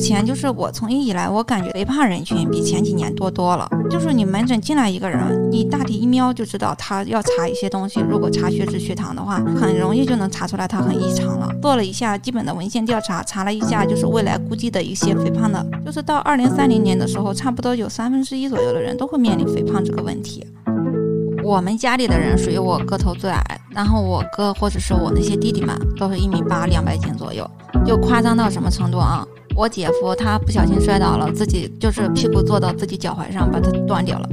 前就是我从医以来，我感觉肥胖人群比前几年多多了。就是你门诊进来一个人，你大体一瞄就知道他要查一些东西。如果查血脂、血糖的话，很容易就能查出来他很异常了。做了一下基本的文献调查，查了一下就是未来估计的一些肥胖的，就是到二零三零年的时候，差不多有三分之一左右的人都会面临肥胖这个问题。我们家里的人属于我个头最矮，然后我哥或者是我那些弟弟们都是一米八、两百斤左右，就夸张到什么程度啊？我姐夫他不小心摔倒了，自己就是屁股坐到自己脚踝上，把它断掉了。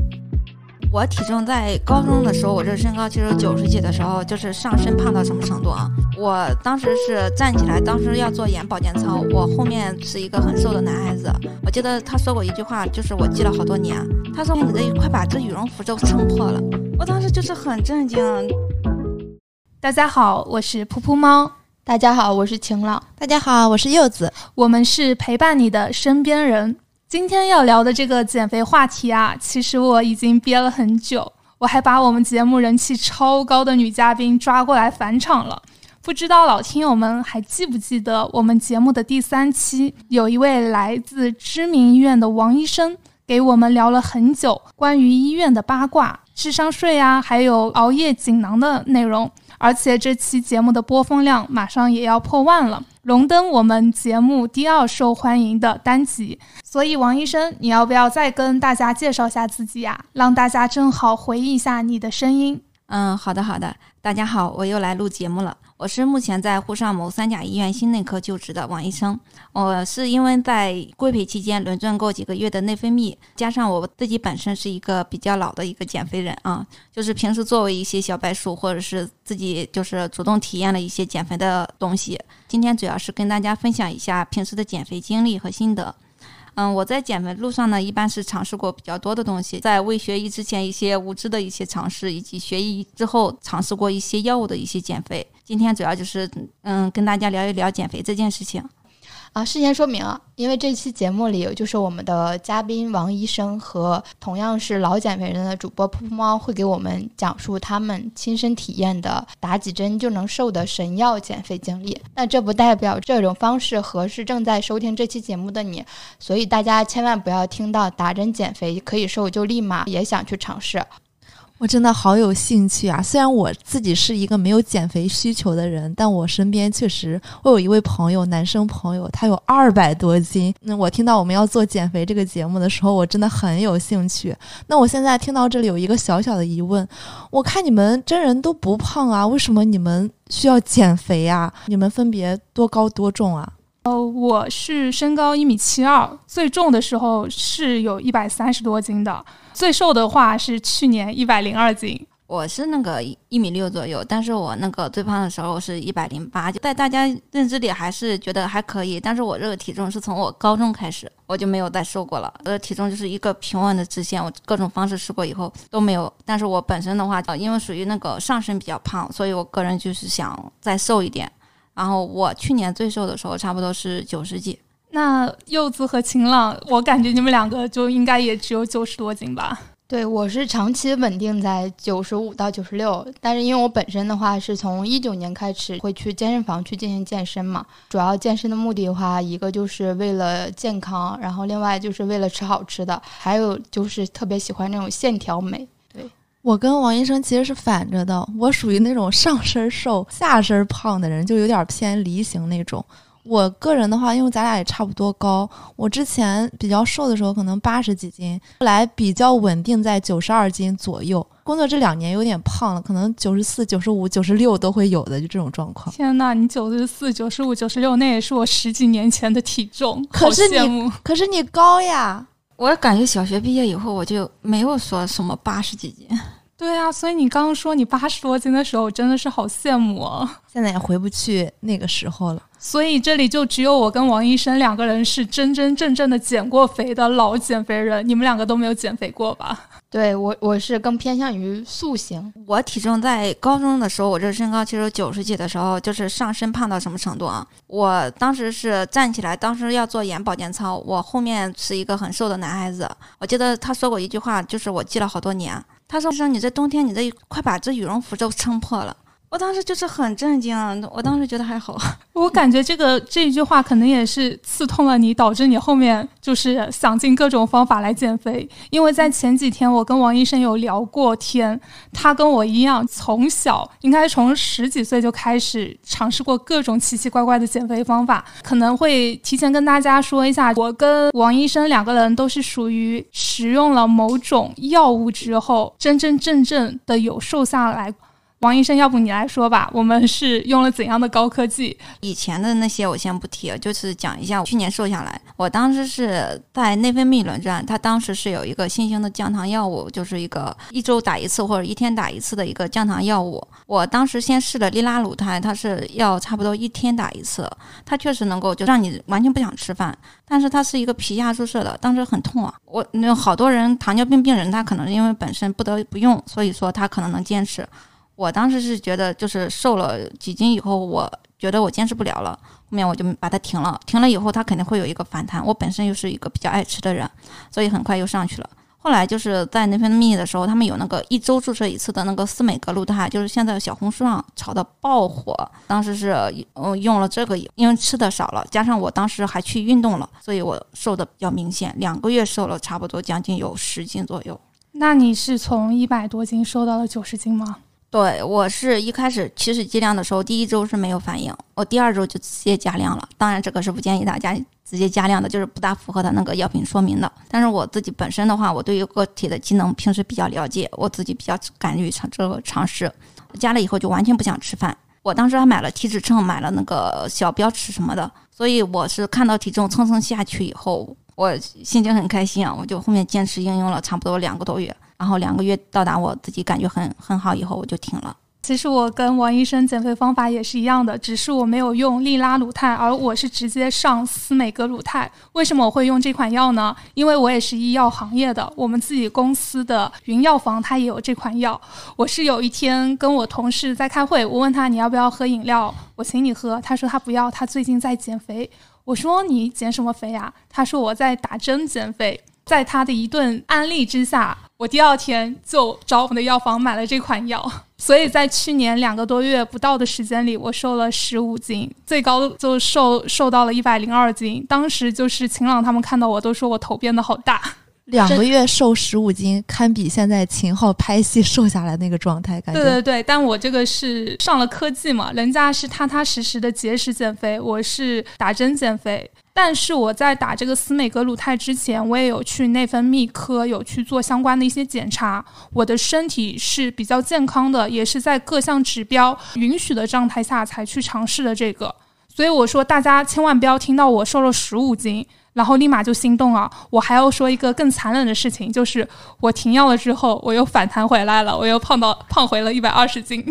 我体重在高中的时候，我这身高其实九十几的时候，就是上身胖到什么程度啊？我当时是站起来，当时要做眼保健操，我后面是一个很瘦的男孩子。我记得他说过一句话，就是我记了好多年。他说：“你这快把这羽绒服都撑破了。”我当时就是很震惊。大家好，我是噗噗猫。大家好，我是晴朗。大家好，我是柚子。我们是陪伴你的身边人。今天要聊的这个减肥话题啊，其实我已经憋了很久，我还把我们节目人气超高的女嘉宾抓过来返场了。不知道老听友们还记不记得，我们节目的第三期有一位来自知名医院的王医生，给我们聊了很久关于医院的八卦、智商税啊，还有熬夜锦囊的内容。而且这期节目的播放量马上也要破万了。荣登我们节目第二受欢迎的单集，所以王医生，你要不要再跟大家介绍下自己呀？让大家正好回忆一下你的声音。嗯，好的好的，大家好，我又来录节目了。我是目前在沪上某三甲医院心内科就职的王医生。我是因为在规培期间轮转过几个月的内分泌，加上我自己本身是一个比较老的一个减肥人啊，就是平时作为一些小白鼠，或者是自己就是主动体验了一些减肥的东西。今天主要是跟大家分享一下平时的减肥经历和心得。嗯，我在减肥路上呢，一般是尝试过比较多的东西，在未学医之前，一些无知的一些尝试，以及学医之后尝试过一些药物的一些减肥。今天主要就是嗯，跟大家聊一聊减肥这件事情。啊，事先说明啊，因为这期节目里有就是我们的嘉宾王医生和同样是老减肥人的主播噗噗猫会给我们讲述他们亲身体验的打几针就能瘦的神药减肥经历。那这不代表这种方式合适正在收听这期节目的你，所以大家千万不要听到打针减肥可以瘦就立马也想去尝试。我真的好有兴趣啊！虽然我自己是一个没有减肥需求的人，但我身边确实，我有一位朋友，男生朋友，他有二百多斤。那我听到我们要做减肥这个节目的时候，我真的很有兴趣。那我现在听到这里有一个小小的疑问：我看你们真人都不胖啊，为什么你们需要减肥呀？你们分别多高多重啊？呃，我是身高一米七二，最重的时候是有一百三十多斤的，最瘦的话是去年一百零二斤。我是那个一米六左右，但是我那个最胖的时候是一百零八，在大家认知里还是觉得还可以。但是我这个体重是从我高中开始，我就没有再瘦过了。我的体重就是一个平稳的直线，我各种方式试过以后都没有。但是我本身的话，因为属于那个上身比较胖，所以我个人就是想再瘦一点。然后我去年最瘦的时候差不多是九十几。那柚子和晴朗，我感觉你们两个就应该也只有九十多斤吧？对，我是长期稳定在九十五到九十六。但是因为我本身的话是从一九年开始会去健身房去进行健身嘛，主要健身的目的的话，一个就是为了健康，然后另外就是为了吃好吃的，还有就是特别喜欢那种线条美。我跟王医生其实是反着的，我属于那种上身瘦、下身胖的人，就有点偏梨形那种。我个人的话，因为咱俩也差不多高，我之前比较瘦的时候可能八十几斤，后来比较稳定在九十二斤左右。工作这两年有点胖了，可能九十四、九十五、九十六都会有的，就这种状况。天呐，你九十四、九十五、九十六，那也是我十几年前的体重，可是你，可是你高呀！我感觉小学毕业以后，我就没有说什么八十几斤。对啊，所以你刚刚说你八十多斤的时候，真的是好羡慕啊！现在也回不去那个时候了。所以这里就只有我跟王医生两个人是真真正正的减过肥的老减肥人，你们两个都没有减肥过吧？对我，我是更偏向于塑形。我体重在高中的时候，我这身高其实九十几的时候，就是上身胖到什么程度啊？我当时是站起来，当时要做眼保健操，我后面是一个很瘦的男孩子。我记得他说过一句话，就是我记了好多年。他说：“说你这冬天，你这快把这羽绒服都撑破了。”我当时就是很震惊啊，我当时觉得还好。我感觉这个这一句话可能也是刺痛了你，导致你后面就是想尽各种方法来减肥。因为在前几天我跟王医生有聊过天，他跟我一样，从小应该从十几岁就开始尝试过各种奇奇怪怪的减肥方法。可能会提前跟大家说一下，我跟王医生两个人都是属于使用了某种药物之后，真真正正的有瘦下来。王医生，要不你来说吧？我们是用了怎样的高科技？以前的那些我先不提，就是讲一下去年瘦下来。我当时是在内分泌轮转，它当时是有一个新型的降糖药物，就是一个一周打一次或者一天打一次的一个降糖药物。我当时先试了利拉鲁肽，它是要差不多一天打一次，它确实能够就让你完全不想吃饭，但是它是一个皮下注射的，当时很痛啊。我那好多人糖尿病病人，他可能因为本身不得不用，所以说他可能能坚持。我当时是觉得，就是瘦了几斤以后，我觉得我坚持不了了，后面我就把它停了。停了以后，它肯定会有一个反弹。我本身又是一个比较爱吃的人，所以很快又上去了。后来就是在内分泌的时候，他们有那个一周注射一次的那个司美格鲁肽，就是现在小红书上炒的爆火。当时是嗯用了这个，因为吃的少了，加上我当时还去运动了，所以我瘦的比较明显。两个月瘦了差不多将近有十斤左右。那你是从一百多斤瘦到了九十斤吗？对我是一开始起始剂量的时候，第一周是没有反应，我第二周就直接加量了。当然，这个是不建议大家直接加量的，就是不大符合它那个药品说明的。但是我自己本身的话，我对于个体的机能平时比较了解，我自己比较敢于尝这个尝试。加了以后就完全不想吃饭。我当时还买了体脂秤，买了那个小标尺什么的，所以我是看到体重蹭蹭下去以后，我心情很开心啊，我就后面坚持应用了差不多两个多月。然后两个月到达我自己感觉很很好以后，我就停了。其实我跟王医生减肥方法也是一样的，只是我没有用利拉鲁肽，而我是直接上司美格鲁肽。为什么我会用这款药呢？因为我也是医药行业的，我们自己公司的云药房它也有这款药。我是有一天跟我同事在开会，我问他你要不要喝饮料，我请你喝。他说他不要，他最近在减肥。我说你减什么肥呀？他说我在打针减肥。在他的一顿安利之下，我第二天就找我们的药房买了这款药。所以在去年两个多月不到的时间里，我瘦了十五斤，最高就瘦瘦到了一百零二斤。当时就是晴朗他们看到我都说我头变得好大。两个月瘦十五斤，堪比现在秦昊拍戏瘦下来那个状态，感觉。对对对，但我这个是上了科技嘛，人家是踏踏实实的节食减肥，我是打针减肥。但是我在打这个司美格鲁肽之前，我也有去内分泌科有去做相关的一些检查，我的身体是比较健康的，也是在各项指标允许的状态下才去尝试的这个。所以我说，大家千万不要听到我瘦了十五斤，然后立马就心动啊！我还要说一个更残忍的事情，就是我停药了之后，我又反弹回来了，我又胖到胖回了一百二十斤。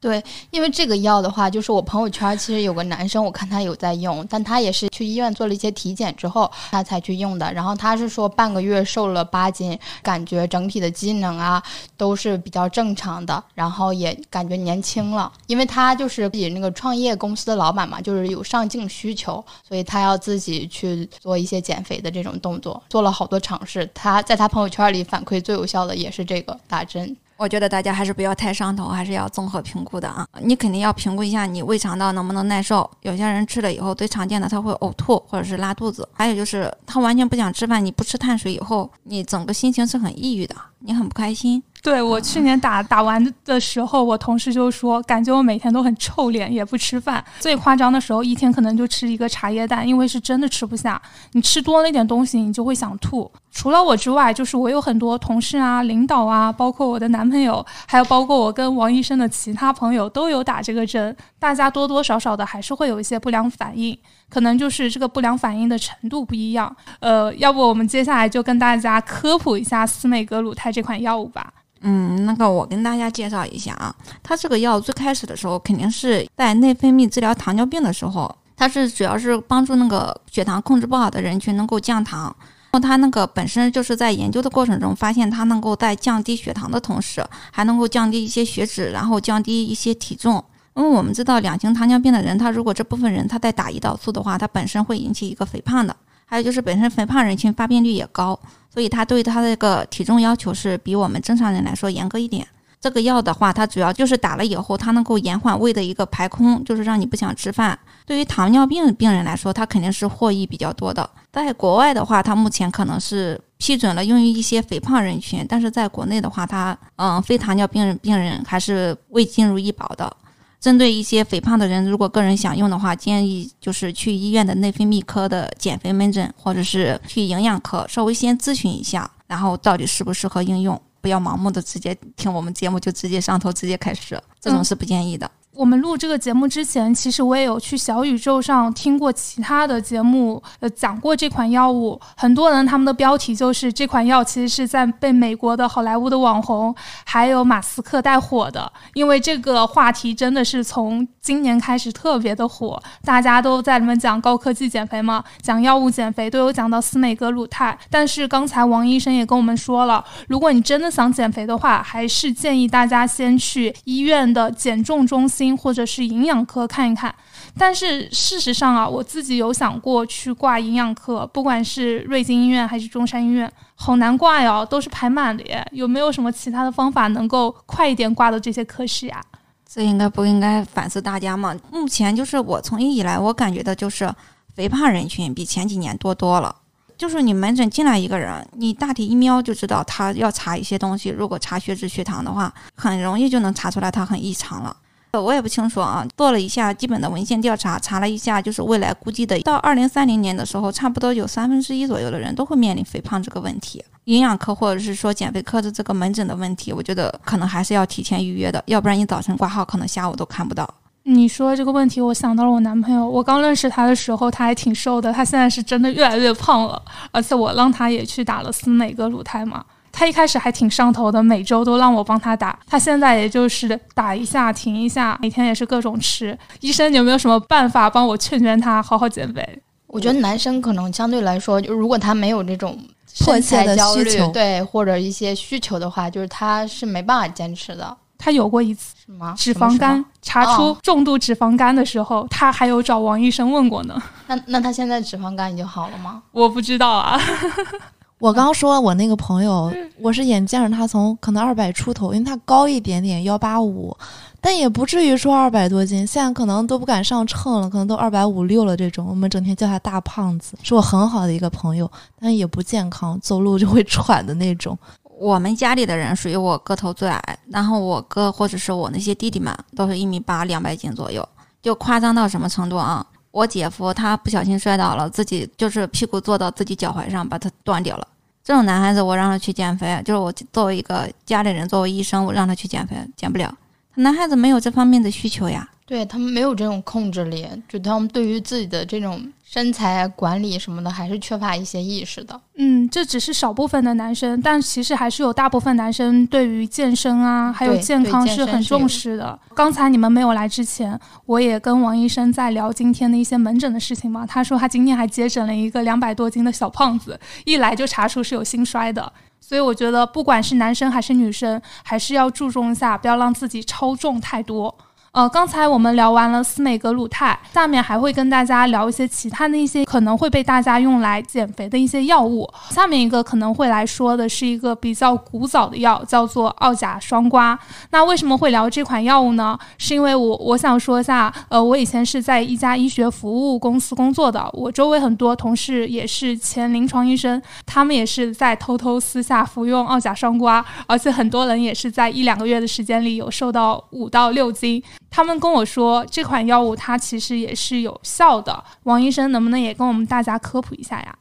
对，因为这个药的话，就是我朋友圈其实有个男生，我看他有在用，但他也是去医院做了一些体检之后，他才去用的。然后他是说半个月瘦了八斤，感觉整体的机能啊都是比较正常的，然后也感觉年轻了。因为他就是自己那个创业公司的老板嘛，就是有上镜需求，所以他要自己去做一些减肥的这种动作，做了好多尝试。他在他朋友圈里反馈最有效的也是这个打针。我觉得大家还是不要太上头，还是要综合评估的啊。你肯定要评估一下你胃肠道能不能耐受。有些人吃了以后最常见的他会呕吐或者是拉肚子，还有就是他完全不想吃饭。你不吃碳水以后，你整个心情是很抑郁的，你很不开心。对我去年打打完的时候，我同事就说，感觉我每天都很臭脸，也不吃饭。最夸张的时候，一天可能就吃一个茶叶蛋，因为是真的吃不下。你吃多了一点东西，你就会想吐。除了我之外，就是我有很多同事啊、领导啊，包括我的男朋友，还有包括我跟王医生的其他朋友都有打这个针。大家多多少少的还是会有一些不良反应，可能就是这个不良反应的程度不一样。呃，要不我们接下来就跟大家科普一下司美格鲁肽这款药物吧。嗯，那个我跟大家介绍一下啊，它这个药最开始的时候肯定是在内分泌治疗糖尿病的时候，它是主要是帮助那个血糖控制不好的人群能够降糖。然后它那个本身就是在研究的过程中发现，它能够在降低血糖的同时，还能够降低一些血脂，然后降低一些体重。因为我们知道两型糖尿病的人，他如果这部分人他在打胰岛素的话，他本身会引起一个肥胖的。还有就是本身肥胖人群发病率也高，所以他对他的这个体重要求是比我们正常人来说严格一点。这个药的话，它主要就是打了以后，它能够延缓胃的一个排空，就是让你不想吃饭。对于糖尿病病人来说，它肯定是获益比较多的。在国外的话，它目前可能是批准了用于一些肥胖人群，但是在国内的话，它嗯，非糖尿病病人还是未进入医保的。针对一些肥胖的人，如果个人想用的话，建议就是去医院的内分泌科的减肥门诊，或者是去营养科稍微先咨询一下，然后到底适不适合应用。不要盲目的直接听我们节目就直接上头直接开始，这种是不建议的。我们录这个节目之前，其实我也有去小宇宙上听过其他的节目，呃，讲过这款药物。很多人他们的标题就是这款药其实是在被美国的好莱坞的网红还有马斯克带火的，因为这个话题真的是从今年开始特别的火，大家都在里面讲高科技减肥嘛，讲药物减肥都有讲到司美格鲁肽。但是刚才王医生也跟我们说了，如果你真的想减肥的话，还是建议大家先去医院的减重中心。或者是营养科看一看，但是事实上啊，我自己有想过去挂营养科，不管是瑞金医院还是中山医院，好难挂呀，都是排满的耶。有没有什么其他的方法能够快一点挂到这些科室呀？这应该不应该反思大家嘛？目前就是我从医以来，我感觉的就是肥胖人群比前几年多多了。就是你门诊进来一个人，你大体一瞄就知道他要查一些东西。如果查血脂、血糖的话，很容易就能查出来他很异常了。我也不清楚啊，做了一下基本的文献调查，查了一下，就是未来估计的，到二零三零年的时候，差不多有三分之一左右的人都会面临肥胖这个问题。营养科或者是说减肥科的这个门诊的问题，我觉得可能还是要提前预约的，要不然你早晨挂号，可能下午都看不到。你说这个问题，我想到了我男朋友。我刚认识他的时候，他还挺瘦的，他现在是真的越来越胖了，而且我让他也去打了司美格鲁肽嘛。他一开始还挺上头的，每周都让我帮他打。他现在也就是打一下停一下，每天也是各种吃。医生，你有没有什么办法帮我劝劝他好好减肥？我觉得男生可能相对来说，就如果他没有这种迫切的需求，对或者一些需求的话，就是他是没办法坚持的。他有过一次什么脂肪肝，查出重度脂肪肝的时候，他还有找王医生问过呢。那那他现在脂肪肝已经好了吗？我不知道啊。我刚说，我那个朋友，我是眼见着他从可能二百出头，因为他高一点点，幺八五，但也不至于说二百多斤，现在可能都不敢上秤了，可能都二百五六了这种。我们整天叫他大胖子，是我很好的一个朋友，但也不健康，走路就会喘的那种。我们家里的人属于我个头最矮，然后我哥或者是我那些弟弟们都是一米八，两百斤左右，就夸张到什么程度啊？我姐夫他不小心摔倒了，自己就是屁股坐到自己脚踝上，把他断掉了。这种男孩子，我让他去减肥，就是我作为一个家里人，作为医生，我让他去减肥，减不了。男孩子没有这方面的需求呀。对他们没有这种控制力，就他们对于自己的这种身材管理什么的，还是缺乏一些意识的。嗯，这只是少部分的男生，但其实还是有大部分男生对于健身啊，还有健康是很重视的。刚才你们没有来之前，我也跟王医生在聊今天的一些门诊的事情嘛。他说他今天还接诊了一个两百多斤的小胖子，一来就查出是有心衰的。所以我觉得，不管是男生还是女生，还是要注重一下，不要让自己超重太多。呃，刚才我们聊完了司美格鲁肽，下面还会跟大家聊一些其他的一些可能会被大家用来减肥的一些药物。下面一个可能会来说的是一个比较古早的药，叫做奥甲双胍。那为什么会聊这款药物呢？是因为我我想说一下，呃，我以前是在一家医学服务公司工作的，我周围很多同事也是前临床医生，他们也是在偷偷私下服用奥甲双胍，而且很多人也是在一两个月的时间里有瘦到五到六斤。他们跟我说，这款药物它其实也是有效的。王医生能不能也跟我们大家科普一下呀？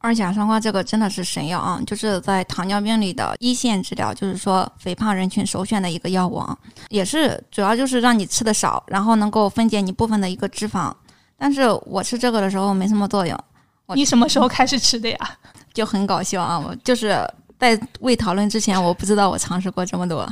二甲双胍这个真的是神药啊，就是在糖尿病里的一线治疗，就是说肥胖人群首选的一个药物啊。也是主要就是让你吃的少，然后能够分解你部分的一个脂肪。但是我吃这个的时候没什么作用。你什么时候开始吃的呀？就很搞笑啊！我就是在未讨论之前，我不知道我尝试过这么多。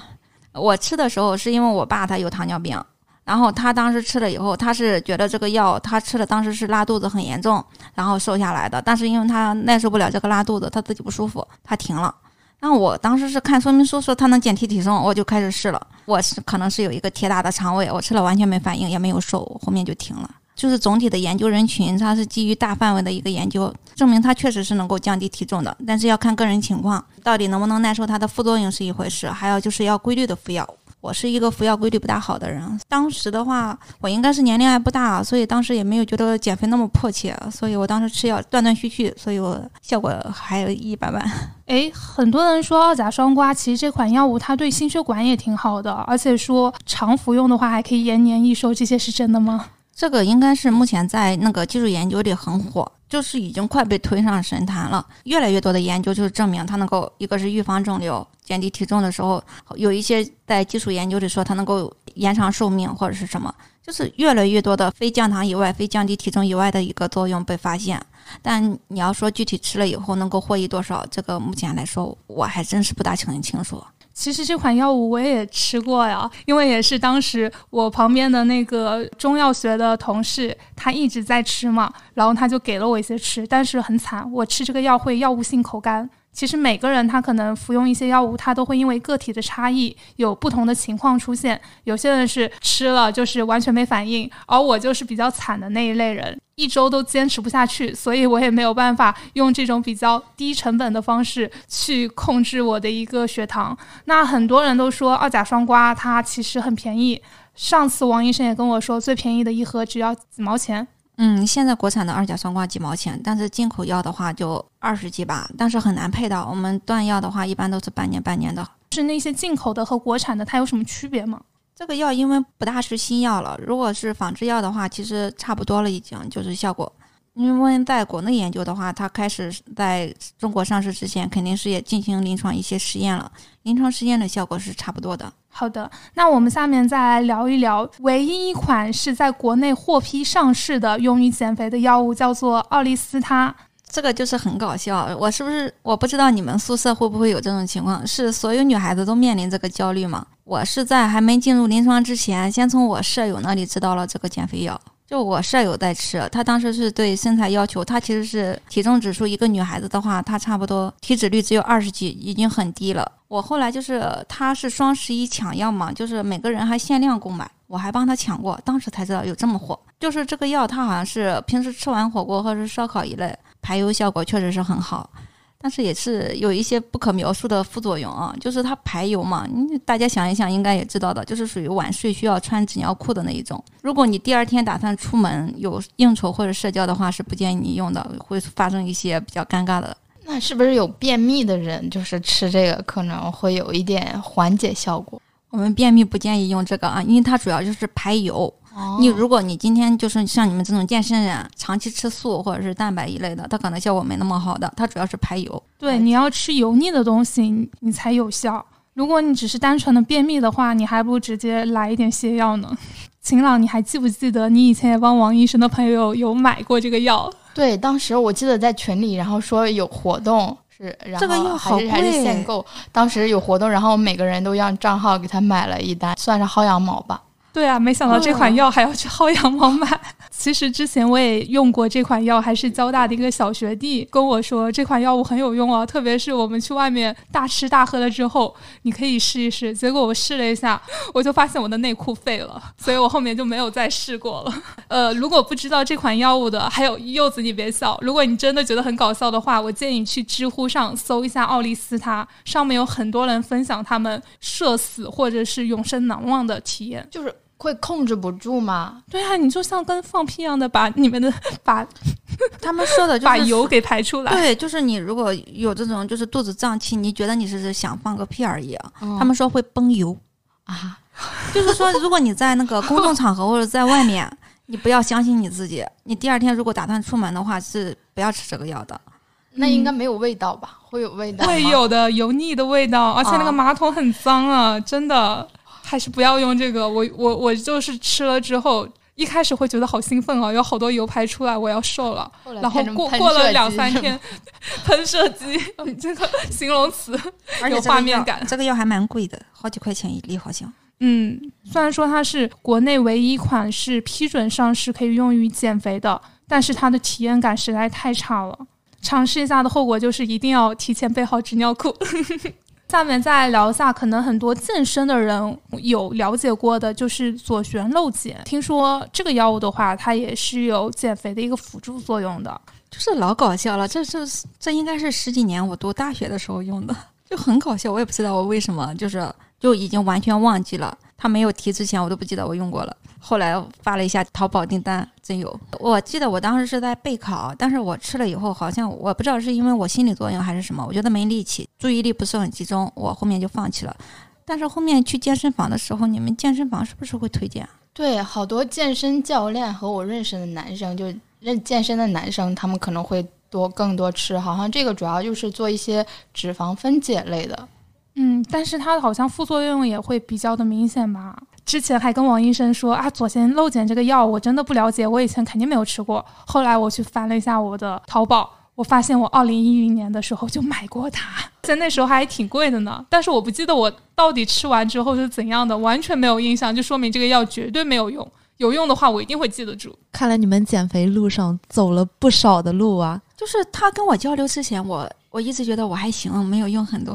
我吃的时候是因为我爸他有糖尿病。然后他当时吃了以后，他是觉得这个药他吃了当时是拉肚子很严重，然后瘦下来的。但是因为他耐受不了这个拉肚子，他自己不舒服，他停了。然后我当时是看说明书说它能减体体重，我就开始试了。我是可能是有一个铁打的肠胃，我吃了完全没反应，也没有瘦，后面就停了。就是总体的研究人群，它是基于大范围的一个研究，证明它确实是能够降低体重的，但是要看个人情况，到底能不能耐受它的副作用是一回事，还有就是要规律的服药。我是一个服药规律不大好的人，当时的话，我应该是年龄还不大，所以当时也没有觉得减肥那么迫切，所以我当时吃药断断续续，所以我效果还有一般般。诶，很多人说二甲双胍，其实这款药物它对心血管也挺好的，而且说常服用的话还可以延年益寿，这些是真的吗？这个应该是目前在那个技术研究里很火，就是已经快被推上神坛了。越来越多的研究就是证明它能够，一个是预防肿瘤、减低体重的时候，有一些在基础研究里说它能够延长寿命或者是什么，就是越来越多的非降糖以外、非降低体重以外的一个作用被发现。但你要说具体吃了以后能够获益多少，这个目前来说我还真是不大清清楚。其实这款药物我也吃过呀，因为也是当时我旁边的那个中药学的同事，他一直在吃嘛，然后他就给了我一些吃，但是很惨，我吃这个药会药物性口干。其实每个人他可能服用一些药物，他都会因为个体的差异有不同的情况出现。有些人是吃了就是完全没反应，而我就是比较惨的那一类人，一周都坚持不下去，所以我也没有办法用这种比较低成本的方式去控制我的一个血糖。那很多人都说二甲双胍它其实很便宜，上次王医生也跟我说，最便宜的一盒只要几毛钱。嗯，现在国产的二甲双胍几毛钱，但是进口药的话就二十几吧，但是很难配到。我们断药的话，一般都是半年半年的。是那些进口的和国产的，它有什么区别吗？这个药因为不大是新药了，如果是仿制药的话，其实差不多了，已经就是效果。因为在国内研究的话，它开始在中国上市之前，肯定是也进行临床一些实验了，临床实验的效果是差不多的。好的，那我们下面再来聊一聊唯一一款是在国内获批上市的用于减肥的药物，叫做奥利司他。这个就是很搞笑，我是不是我不知道你们宿舍会不会有这种情况？是所有女孩子都面临这个焦虑吗？我是在还没进入临床之前，先从我舍友那里知道了这个减肥药。就我舍友在吃，她当时是对身材要求，她其实是体重指数，一个女孩子的话，她差不多体脂率只有二十几，已经很低了。我后来就是她是双十一抢药嘛，就是每个人还限量购买，我还帮她抢过，当时才知道有这么火。就是这个药，它好像是平时吃完火锅或者是烧烤一类，排油效果确实是很好。但是也是有一些不可描述的副作用啊，就是它排油嘛，你大家想一想，应该也知道的，就是属于晚睡需要穿纸尿裤的那一种。如果你第二天打算出门有应酬或者社交的话，是不建议你用的，会发生一些比较尴尬的。那是不是有便秘的人，就是吃这个可能会有一点缓解效果？我们便秘不建议用这个啊，因为它主要就是排油。你如果你今天就是像你们这种健身人，长期吃素或者是蛋白一类的，它可能效果没那么好的。它主要是排油。对，你要吃油腻的东西，你才有效。如果你只是单纯的便秘的话，你还不如直接来一点泻药呢。晴朗，你还记不记得你以前也帮王医生的朋友有买过这个药？对，当时我记得在群里，然后说有活动是，这个药好贵，还是限购。当时有活动，然后每个人都让账号给他买了一单，算是薅羊毛吧。对啊，没想到这款药还要去薅羊毛买。其实之前我也用过这款药，还是交大的一个小学弟跟我说这款药物很有用哦，特别是我们去外面大吃大喝了之后，你可以试一试。结果我试了一下，我就发现我的内裤废了，所以我后面就没有再试过了。呃，如果不知道这款药物的，还有柚子，你别笑。如果你真的觉得很搞笑的话，我建议你去知乎上搜一下奥利司他，上面有很多人分享他们社死或者是永生难忘的体验，就是。会控制不住吗？对啊，你就像跟放屁一样的把你们的 把，他们说的就把油给排出来。对，就是你如果有这种就是肚子胀气，你觉得你是想放个屁而已啊。他们说会崩油啊，就是说如果你在那个公众场合或者在外面，你不要相信你自己。你第二天如果打算出门的话，是不要吃这个药的。那应该没有味道吧？会有味道？会有的，油腻的味道，而且那个马桶很脏啊，真的。还是不要用这个，我我我就是吃了之后，一开始会觉得好兴奋啊，有好多油排出来，我要瘦了。然后过过了两三天，喷射机，这个形容词有画面感。这个药还蛮贵的，好几块钱一粒好像。嗯，虽然说它是国内唯一一款是批准上市可以用于减肥的，但是它的体验感实在太差了。尝试一下的后果就是一定要提前备好纸尿裤。下面再聊一下，可能很多健身的人有了解过的，就是左旋肉碱。听说这个药物的话，它也是有减肥的一个辅助作用的。就是老搞笑了，这这这应该是十几年我读大学的时候用的，就很搞笑。我也不知道我为什么，就是就已经完全忘记了。他没有提之前，我都不记得我用过了。后来发了一下淘宝订单，真有。我记得我当时是在备考，但是我吃了以后，好像我不知道是因为我心理作用还是什么，我觉得没力气，注意力不是很集中，我后面就放弃了。但是后面去健身房的时候，你们健身房是不是会推荐？对，好多健身教练和我认识的男生，就认健身的男生，他们可能会多更多吃，好像这个主要就是做一些脂肪分解类的。嗯，但是它好像副作用也会比较的明显吧？之前还跟王医生说啊，左旋肉碱这个药我真的不了解，我以前肯定没有吃过。后来我去翻了一下我的淘宝，我发现我二零一零年的时候就买过它，在那时候还挺贵的呢。但是我不记得我到底吃完之后是怎样的，完全没有印象，就说明这个药绝对没有用。有用的话，我一定会记得住。看来你们减肥路上走了不少的路啊！就是他跟我交流之前，我我一直觉得我还行，没有用很多。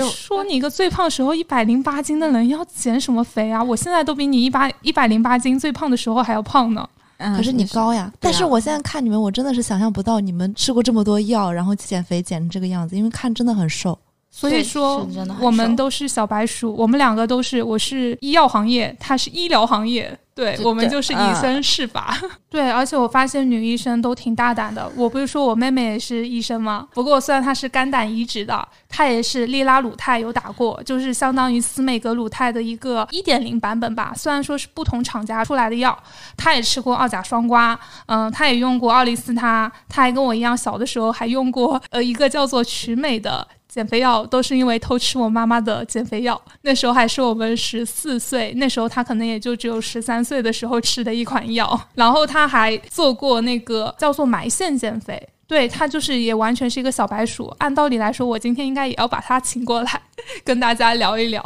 你说你一个最胖时候一百零八斤的人要减什么肥啊？我现在都比你一百一百零八斤最胖的时候还要胖呢。嗯，可是你高呀。但是我现在看你们，我真的是想象不到你们吃过这么多药，然后减肥减成这个样子，因为看真的很瘦。所以说，我们都是小白鼠。我们两个都是，我是医药行业，他是医疗行业。对我们就是以身试法。对，而且我发现女医生都挺大胆的。我不是说我妹妹也是医生吗？不过虽然她是肝胆移植的，她也是利拉鲁肽有打过，就是相当于司美格鲁肽的一个一点零版本吧。虽然说是不同厂家出来的药，她也吃过二甲双胍，嗯，她也用过奥利司他，她还跟我一样，小的时候还用过呃一个叫做曲美的。减肥药都是因为偷吃我妈妈的减肥药，那时候还是我们十四岁，那时候她可能也就只有十三岁的时候吃的一款药。然后她还做过那个叫做埋线减肥，对她就是也完全是一个小白鼠。按道理来说，我今天应该也要把她请过来 跟大家聊一聊。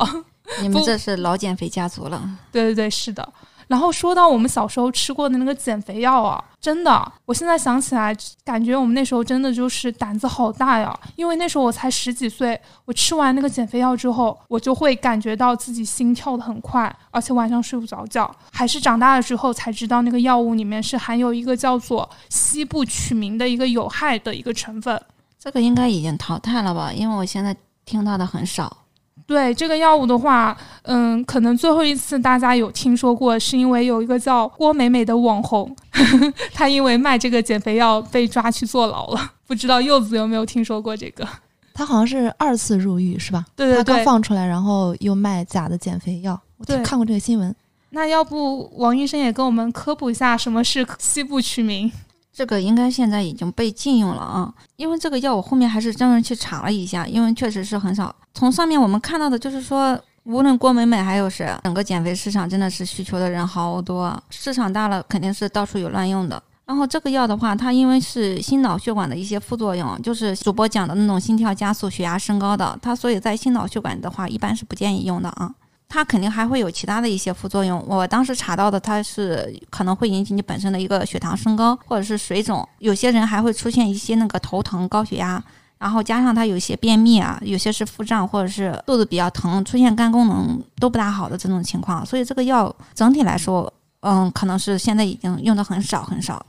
你们这是老减肥家族了。对对对，是的。然后说到我们小时候吃过的那个减肥药啊，真的，我现在想起来，感觉我们那时候真的就是胆子好大呀。因为那时候我才十几岁，我吃完那个减肥药之后，我就会感觉到自己心跳的很快，而且晚上睡不着觉。还是长大了之后才知道，那个药物里面是含有一个叫做西部曲明的一个有害的一个成分。这个应该已经淘汰了吧？因为我现在听到的很少。对这个药物的话，嗯，可能最后一次大家有听说过，是因为有一个叫郭美美的网红，她因为卖这个减肥药被抓去坐牢了。不知道柚子有没有听说过这个？她好像是二次入狱，是吧？对对对，刚放出来，然后又卖假的减肥药。我看过这个新闻。那要不王医生也跟我们科普一下什么是西部曲明？这个应该现在已经被禁用了啊，因为这个药我后面还是专门去查了一下，因为确实是很少。从上面我们看到的就是说，无论郭美美还有谁，整个减肥市场真的是需求的人好多，市场大了肯定是到处有乱用的。然后这个药的话，它因为是心脑血管的一些副作用，就是主播讲的那种心跳加速、血压升高的，它所以在心脑血管的话，一般是不建议用的啊。它肯定还会有其他的一些副作用。我当时查到的，它是可能会引起你本身的一个血糖升高，或者是水肿。有些人还会出现一些那个头疼、高血压，然后加上他有些便秘啊，有些是腹胀，或者是肚子比较疼，出现肝功能都不大好的这种情况。所以这个药整体来说，嗯，可能是现在已经用的很少很少。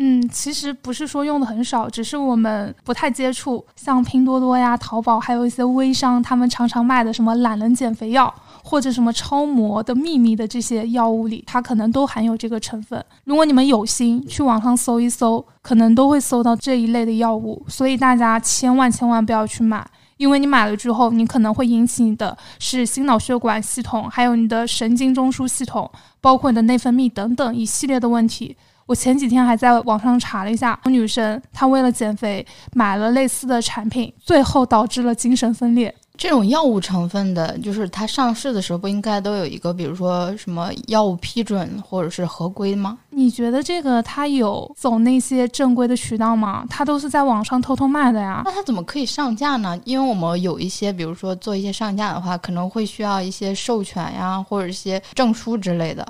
嗯，其实不是说用的很少，只是我们不太接触，像拼多多呀、淘宝，还有一些微商，他们常常卖的什么懒人减肥药。或者什么超模的秘密的这些药物里，它可能都含有这个成分。如果你们有心去网上搜一搜，可能都会搜到这一类的药物。所以大家千万千万不要去买，因为你买了之后，你可能会引起你的是心脑血管系统，还有你的神经中枢系统，包括你的内分泌等等一系列的问题。我前几天还在网上查了一下，女生她为了减肥买了类似的产品，最后导致了精神分裂。这种药物成分的，就是它上市的时候不应该都有一个，比如说什么药物批准或者是合规吗？你觉得这个它有走那些正规的渠道吗？它都是在网上偷偷卖的呀。那它怎么可以上架呢？因为我们有一些，比如说做一些上架的话，可能会需要一些授权呀，或者一些证书之类的。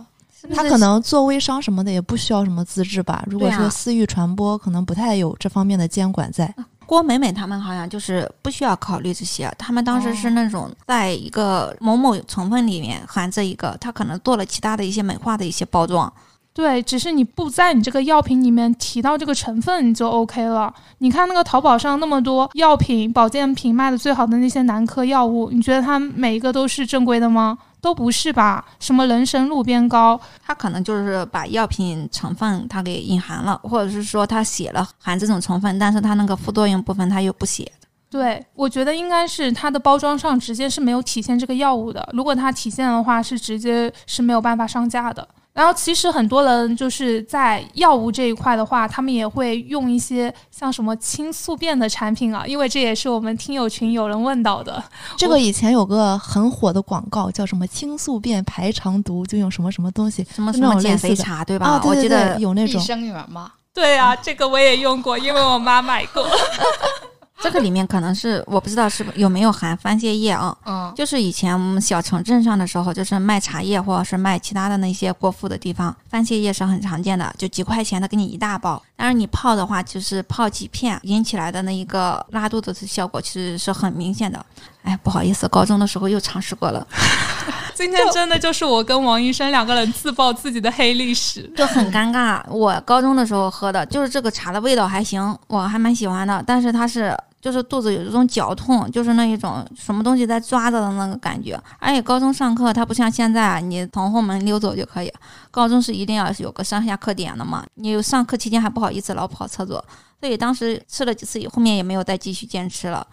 他可能做微商什么的也不需要什么资质吧？如果说私域传播，可能不太有这方面的监管在。郭美美他们好像就是不需要考虑这些，他们当时是那种在一个某某成分里面含着一个，他可能做了其他的一些美化的一些包装。对，只是你不在你这个药品里面提到这个成分你就 OK 了。你看那个淘宝上那么多药品、保健品卖的最好的那些男科药物，你觉得它每一个都是正规的吗？都不是吧？什么人参鹿鞭膏，它可能就是把药品成分它给隐含了，或者是说它写了含这种成分，但是它那个副作用部分它又不写。对，我觉得应该是它的包装上直接是没有体现这个药物的。如果它体现的话，是直接是没有办法上架的。然后其实很多人就是在药物这一块的话，他们也会用一些像什么清宿便的产品啊，因为这也是我们听友群有人问到的。这个以前有个很火的广告，叫什么清宿便排肠毒，就用什么什么东西，什么什么减肥茶，对吧？啊，我记得有那种益生元吗？对啊，这个我也用过，因为我妈买过。这个里面可能是我不知道是有没有含番泻叶啊？嗯，就是以前我们小城镇上的时候，就是卖茶叶或者是卖其他的那些过腹的地方，番泻叶是很常见的，就几块钱的给你一大包。但是你泡的话，就是泡几片，引起来的那一个拉肚子的效果其实是很明显的。哎，不好意思，高中的时候又尝试过了。今天真的就是我跟王医生两个人自曝自己的黑历史，就很尴尬。我高中的时候喝的就是这个茶的味道还行，我还蛮喜欢的，但是它是。就是肚子有一种绞痛，就是那一种什么东西在抓着的那个感觉。而且高中上课，它不像现在啊，你从后门溜走就可以。高中是一定要有个上下课点的嘛，你上课期间还不好意思老跑厕所，所以当时吃了几次，后面也没有再继续坚持了。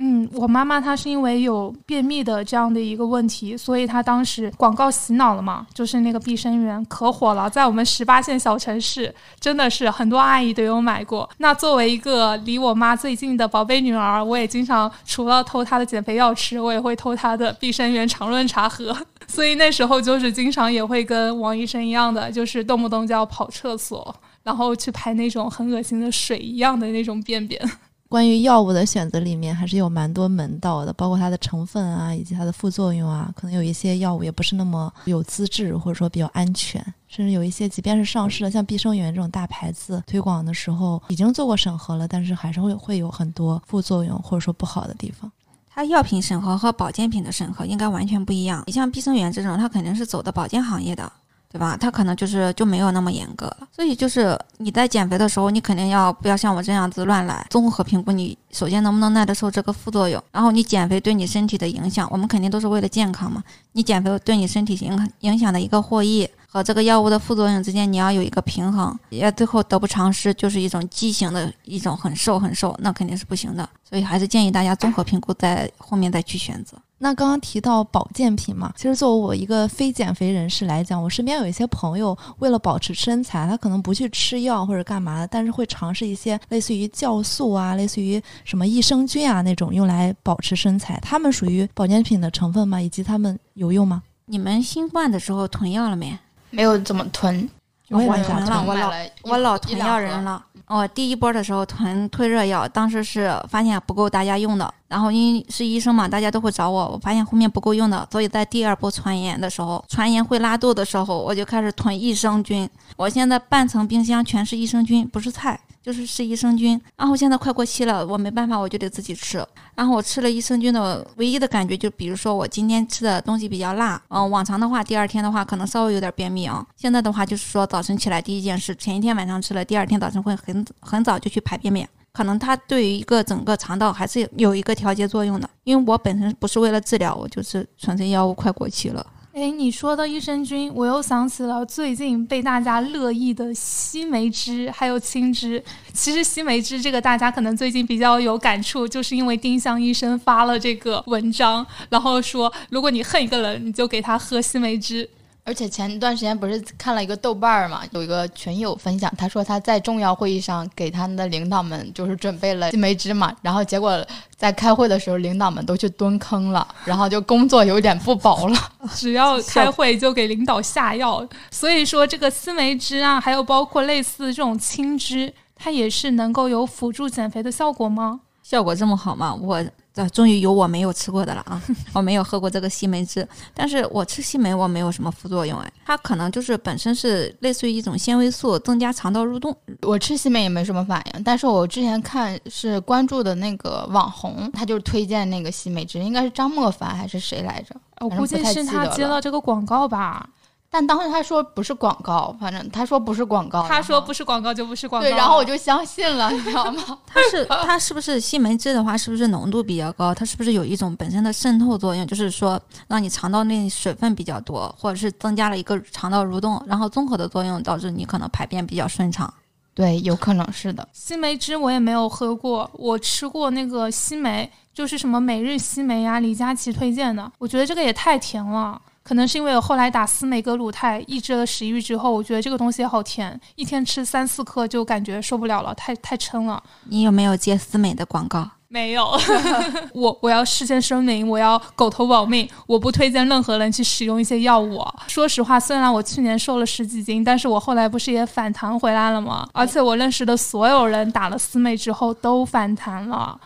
嗯，我妈妈她是因为有便秘的这样的一个问题，所以她当时广告洗脑了嘛，就是那个碧生源可火了，在我们十八线小城市，真的是很多阿姨都有买过。那作为一个离我妈最近的宝贝女儿，我也经常除了偷她的减肥药吃，我也会偷她的碧生源常润茶喝。所以那时候就是经常也会跟王医生一样的，就是动不动就要跑厕所，然后去排那种很恶心的水一样的那种便便。关于药物的选择里面，还是有蛮多门道的，包括它的成分啊，以及它的副作用啊。可能有一些药物也不是那么有资质，或者说比较安全，甚至有一些即便是上市了，像碧生源这种大牌子推广的时候已经做过审核了，但是还是会会有很多副作用或者说不好的地方。它药品审核和保健品的审核应该完全不一样。你像碧生源这种，它肯定是走的保健行业的。对吧？他可能就是就没有那么严格了，所以就是你在减肥的时候，你肯定要不要像我这样子乱来，综合评估你首先能不能耐得受这个副作用，然后你减肥对你身体的影响，我们肯定都是为了健康嘛。你减肥对你身体影影响的一个获益和这个药物的副作用之间，你要有一个平衡，也最后得不偿失，就是一种畸形的一种很瘦很瘦，那肯定是不行的。所以还是建议大家综合评估，在后面再去选择。那刚刚提到保健品嘛，其实作为我一个非减肥人士来讲，我身边有一些朋友为了保持身材，他可能不去吃药或者干嘛的，但是会尝试一些类似于酵素啊、类似于什么益生菌啊那种用来保持身材。他们属于保健品的成分吗？以及他们有用吗？你们新冠的时候囤药了没？没有怎么囤，我也囤了，我老我老囤药人了。我第一波的时候囤退热药，当时是发现不够大家用的，然后因为是医生嘛，大家都会找我，我发现后面不够用的，所以在第二波传言的时候，传言会拉肚的时候，我就开始囤益生菌。我现在半层冰箱全是益生菌，不是菜。就是是益生菌，然后现在快过期了，我没办法，我就得自己吃。然后我吃了益生菌的唯一的感觉，就比如说我今天吃的东西比较辣，嗯，往常的话，第二天的话可能稍微有点便秘啊。现在的话就是说早晨起来第一件事，前一天晚上吃了，第二天早晨会很很早就去排便便。可能它对于一个整个肠道还是有一个调节作用的。因为我本身不是为了治疗，我就是纯粹药物快过期了。哎，你说到益生菌，我又想起了最近被大家热议的西梅汁，还有青汁。其实西梅汁这个大家可能最近比较有感触，就是因为丁香医生发了这个文章，然后说如果你恨一个人，你就给他喝西梅汁。而且前一段时间不是看了一个豆瓣儿嘛，有一个群友分享，他说他在重要会议上给他们的领导们就是准备了西梅汁嘛，然后结果在开会的时候领导们都去蹲坑了，然后就工作有点不保了，只要开会就给领导下药。所以说这个西梅汁啊，还有包括类似这种青汁，它也是能够有辅助减肥的效果吗？效果这么好吗？我。这终于有我没有吃过的了啊！我没有喝过这个西梅汁，但是我吃西梅我没有什么副作用哎，它可能就是本身是类似于一种纤维素，增加肠道蠕动。我吃西梅也没什么反应，但是我之前看是关注的那个网红，他就是推荐那个西梅汁，应该是张莫凡还是谁来着？我估计是他接了这个广告吧。但当时他说不是广告，反正他说不是广告，他说不是广告就不是广告，对，然后我就相信了，你知道吗？它是它是不是西梅汁的话，是不是浓度比较高？它是不是有一种本身的渗透作用，就是说让你肠道内水分比较多，或者是增加了一个肠道蠕动，然后综合的作用导致你可能排便比较顺畅？对，有可能是的。西梅汁我也没有喝过，我吃过那个西梅，就是什么每日西梅呀，李佳琦推荐的，我觉得这个也太甜了。可能是因为我后来打司美格鲁肽抑制了食欲之后，我觉得这个东西好甜，一天吃三四颗就感觉受不了了，太太撑了。你有没有接司美的广告？没有，我我要事先声明，我要狗头保命，我不推荐任何人去使用一些药物。说实话，虽然我去年瘦了十几斤，但是我后来不是也反弹回来了吗？而且我认识的所有人打了司美之后都反弹了。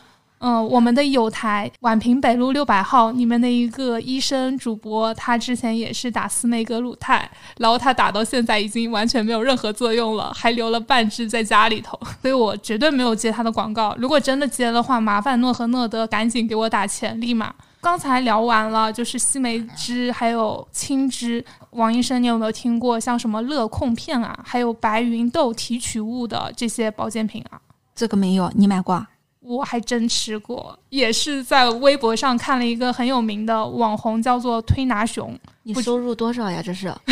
嗯，我们的友台宛平北路六百号里面的一个医生主播，他之前也是打司美格鲁肽，然后他打到现在已经完全没有任何作用了，还留了半支在家里头，所以我绝对没有接他的广告。如果真的接的话，麻烦诺和诺德赶紧给我打钱，立马。刚才聊完了，就是西梅汁还有青汁。王医生，你有没有听过像什么乐控片啊，还有白芸豆提取物的这些保健品啊？这个没有，你买过？我还真吃过，也是在微博上看了一个很有名的网红，叫做推拿熊。你收入多少呀？这是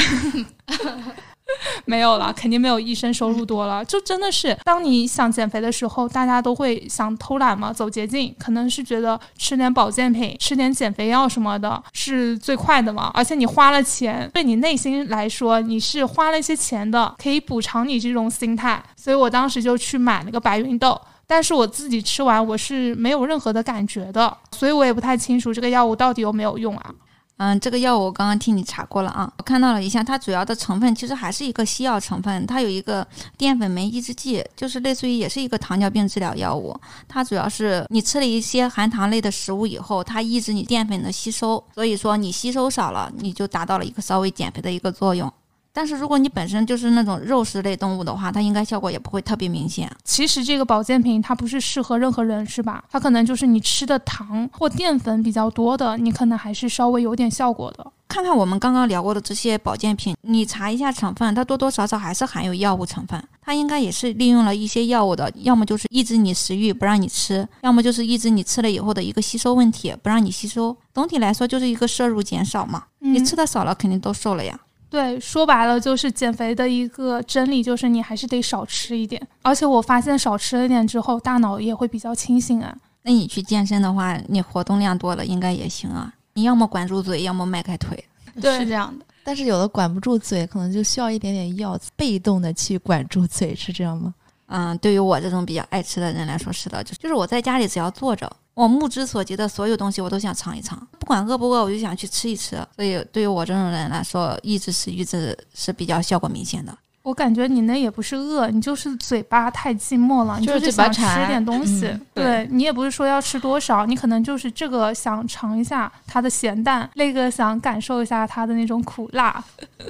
没有了，肯定没有医生收入多了。就真的是，当你想减肥的时候，大家都会想偷懒嘛，走捷径，可能是觉得吃点保健品、吃点减肥药什么的，是最快的嘛。而且你花了钱，对你内心来说，你是花了一些钱的，可以补偿你这种心态。所以我当时就去买了个白芸豆。但是我自己吃完我是没有任何的感觉的，所以我也不太清楚这个药物到底有没有用啊。嗯，这个药我刚刚替你查过了啊，我看到了一下，它主要的成分其实还是一个西药成分，它有一个淀粉酶抑制剂，就是类似于也是一个糖尿病治疗药物。它主要是你吃了一些含糖类的食物以后，它抑制你淀粉的吸收，所以说你吸收少了，你就达到了一个稍微减肥的一个作用。但是如果你本身就是那种肉食类动物的话，它应该效果也不会特别明显。其实这个保健品它不是适合任何人，是吧？它可能就是你吃的糖或淀粉比较多的，你可能还是稍微有点效果的。看看我们刚刚聊过的这些保健品，你查一下成分，它多多少少还是含有药物成分。它应该也是利用了一些药物的，要么就是抑制你食欲不让你吃，要么就是抑制你吃了以后的一个吸收问题，不让你吸收。总体来说就是一个摄入减少嘛。你吃的少了，肯定都瘦了呀。对，说白了就是减肥的一个真理，就是你还是得少吃一点。而且我发现少吃了一点之后，大脑也会比较清醒啊。那你去健身的话，你活动量多了，应该也行啊。你要么管住嘴，要么迈开腿，对，是这样的。但是有的管不住嘴，可能就需要一点点药，被动的去管住嘴，是这样吗？嗯，对于我这种比较爱吃的人来说，是的，就就是我在家里只要坐着。我目之所及的所有东西，我都想尝一尝，不管饿不饿，我就想去吃一吃。所以，对于我这种人来说，抑制食欲是是比较效果明显的。我感觉你那也不是饿，你就是嘴巴太寂寞了，你就是想吃点东西。对你也不是说要吃多少，你可能就是这个想尝一下它的咸淡，那个想感受一下它的那种苦辣。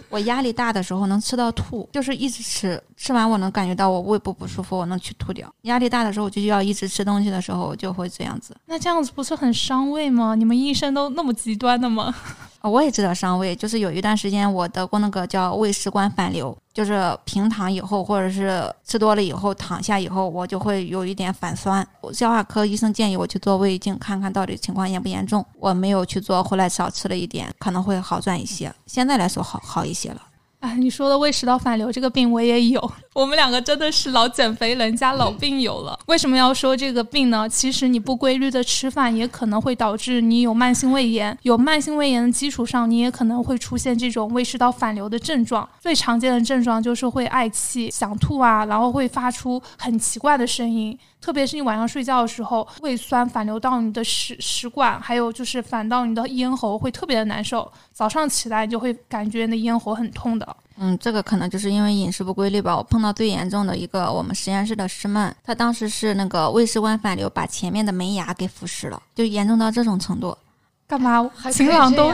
我压力大的时候能吃到吐，就是一直吃，吃完我能感觉到我胃部不舒服，我能去吐掉。压力大的时候我就要一直吃东西的时候就会这样子。那这样子不是很伤胃吗？你们医生都那么极端的吗？我也知道伤胃，就是有一段时间我得过那个叫胃食管反流，就是平躺以后或者是吃多了以后躺下以后，我就会有一点反酸。消化科医生建议我去做胃镜，看看到底情况严不严重。我没有去做，后来少吃了一点，可能会好转一些。现在来说好好一些了。啊，你说的胃食道反流这个病我也有，我们两个真的是老减肥人加老病友了。为什么要说这个病呢？其实你不规律的吃饭也可能会导致你有慢性胃炎，有慢性胃炎的基础上，你也可能会出现这种胃食道反流的症状。最常见的症状就是会嗳气、想吐啊，然后会发出很奇怪的声音。特别是你晚上睡觉的时候，胃酸反流到你的食食管，还有就是反到你的咽喉，会特别的难受。早上起来你就会感觉你的咽喉很痛的。嗯，这个可能就是因为饮食不规律吧。我碰到最严重的一个，我们实验室的师妹，她当时是那个胃食管反流，把前面的门牙给腐蚀了，就严重到这种程度。干嘛还？可以秦朗都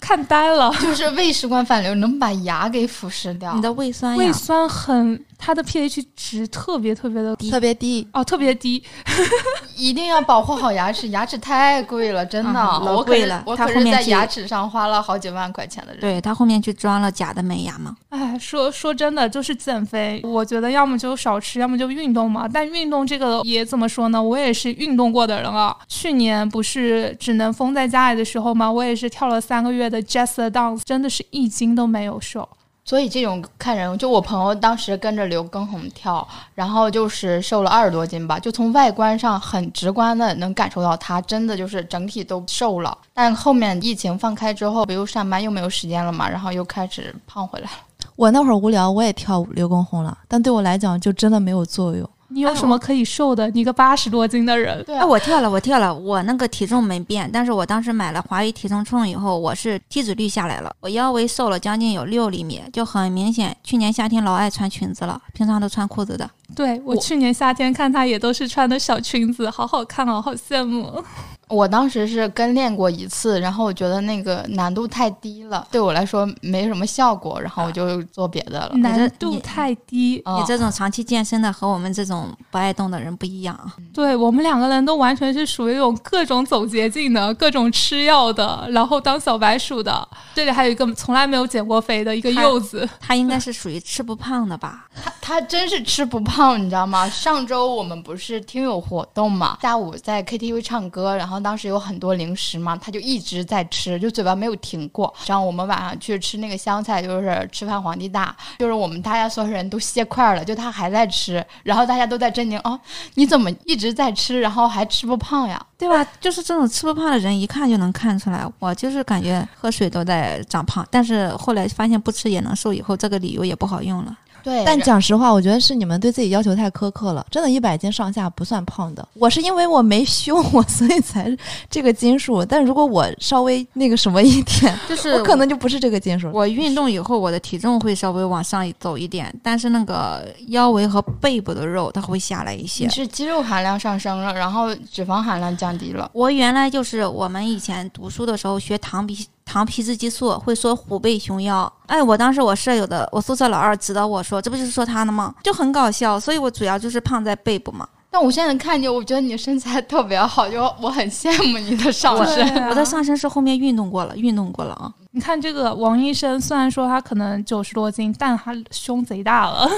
看呆了。就是胃食管反流能把牙给腐蚀掉你。的胃酸呀，胃酸很，它的 pH 值特别特别的低特别低。哦，特别低。一定要保护好牙齿，牙齿太贵了，真的。嗯老我可是贵了我可是他后面在牙齿上花了好几万块钱的人。对他后面去装了假的门牙嘛。哎，说说真的，就是减肥，我觉得要么就少吃，要么就运动嘛。但运动这个也怎么说呢？我也是运动过的人啊。去年不是只能封在家里的时候嘛，我也是跳了三个月的 Just Dance，真的是一斤都没有瘦。所以这种看人，就我朋友当时跟着刘畊宏跳，然后就是瘦了二十多斤吧，就从外观上很直观的能感受到他真的就是整体都瘦了。但后面疫情放开之后，不又上班又没有时间了嘛，然后又开始胖回来了。我那会儿无聊，我也跳刘畊宏了，但对我来讲就真的没有作用。你有什么可以瘦的？你个八十多斤的人，对哎，我跳了，我跳了，我那个体重没变，但是我当时买了华为体重秤以后，我是体脂率下来了，我腰围瘦了将近有六厘米，就很明显。去年夏天老爱穿裙子了，平常都穿裤子的。对我我去年夏天看她也都是穿的小裙子，好好看哦，好羡慕。我当时是跟练过一次，然后我觉得那个难度太低了，对我来说没什么效果，然后我就做别的了。难度太低，哦你这种长期健身的和我们这种不爱动的人不一样啊。对我们两个人都完全是属于那种各种走捷径的，各种吃药的，然后当小白鼠的。这里还有一个从来没有减过肥的一个柚子，他应该是属于吃不胖的吧？他他真是吃不胖，你知道吗？上周我们不是听友活动嘛，下午在 KTV 唱歌，然后当时有很多零食嘛，他就一直在吃，就嘴巴没有停过。然后我们晚上去吃那个湘菜，就是吃饭皇帝大，就是我们大家所有人都歇块了，就他还在吃，然后大家都在震惊哦，你怎么一直在吃，然后还吃不胖呀？对吧？就是这种吃不胖的人，一看就能看出来。我就是感觉喝水都在长胖，但是后来发现不吃也能瘦，以后这个理由也不好用了。对，但讲实话，我觉得是你们对自己要求太苛刻了。真的，一百斤上下不算胖的。我是因为我没胸，我所以才这个斤数。但如果我稍微那个什么一点，就是我可能就不是这个斤数。我运动以后，我的体重会稍微往上走一点，但是那个腰围和背部的肉它会下来一些你。是肌肉含量上升了，然后脂肪含量降低了。我原来就是我们以前读书的时候学糖皮糖皮质激素，会说虎背熊腰。哎，我当时我舍友的我宿舍老二指导我说，这不就是说他的吗？就很搞笑。所以我主要就是胖在背部嘛。但我现在看见，我觉得你身材特别好，就我很羡慕你的上身。啊我的上身是后面运动过了，运动过了啊。你看这个王医生，虽然说他可能九十多斤，但他胸贼大了。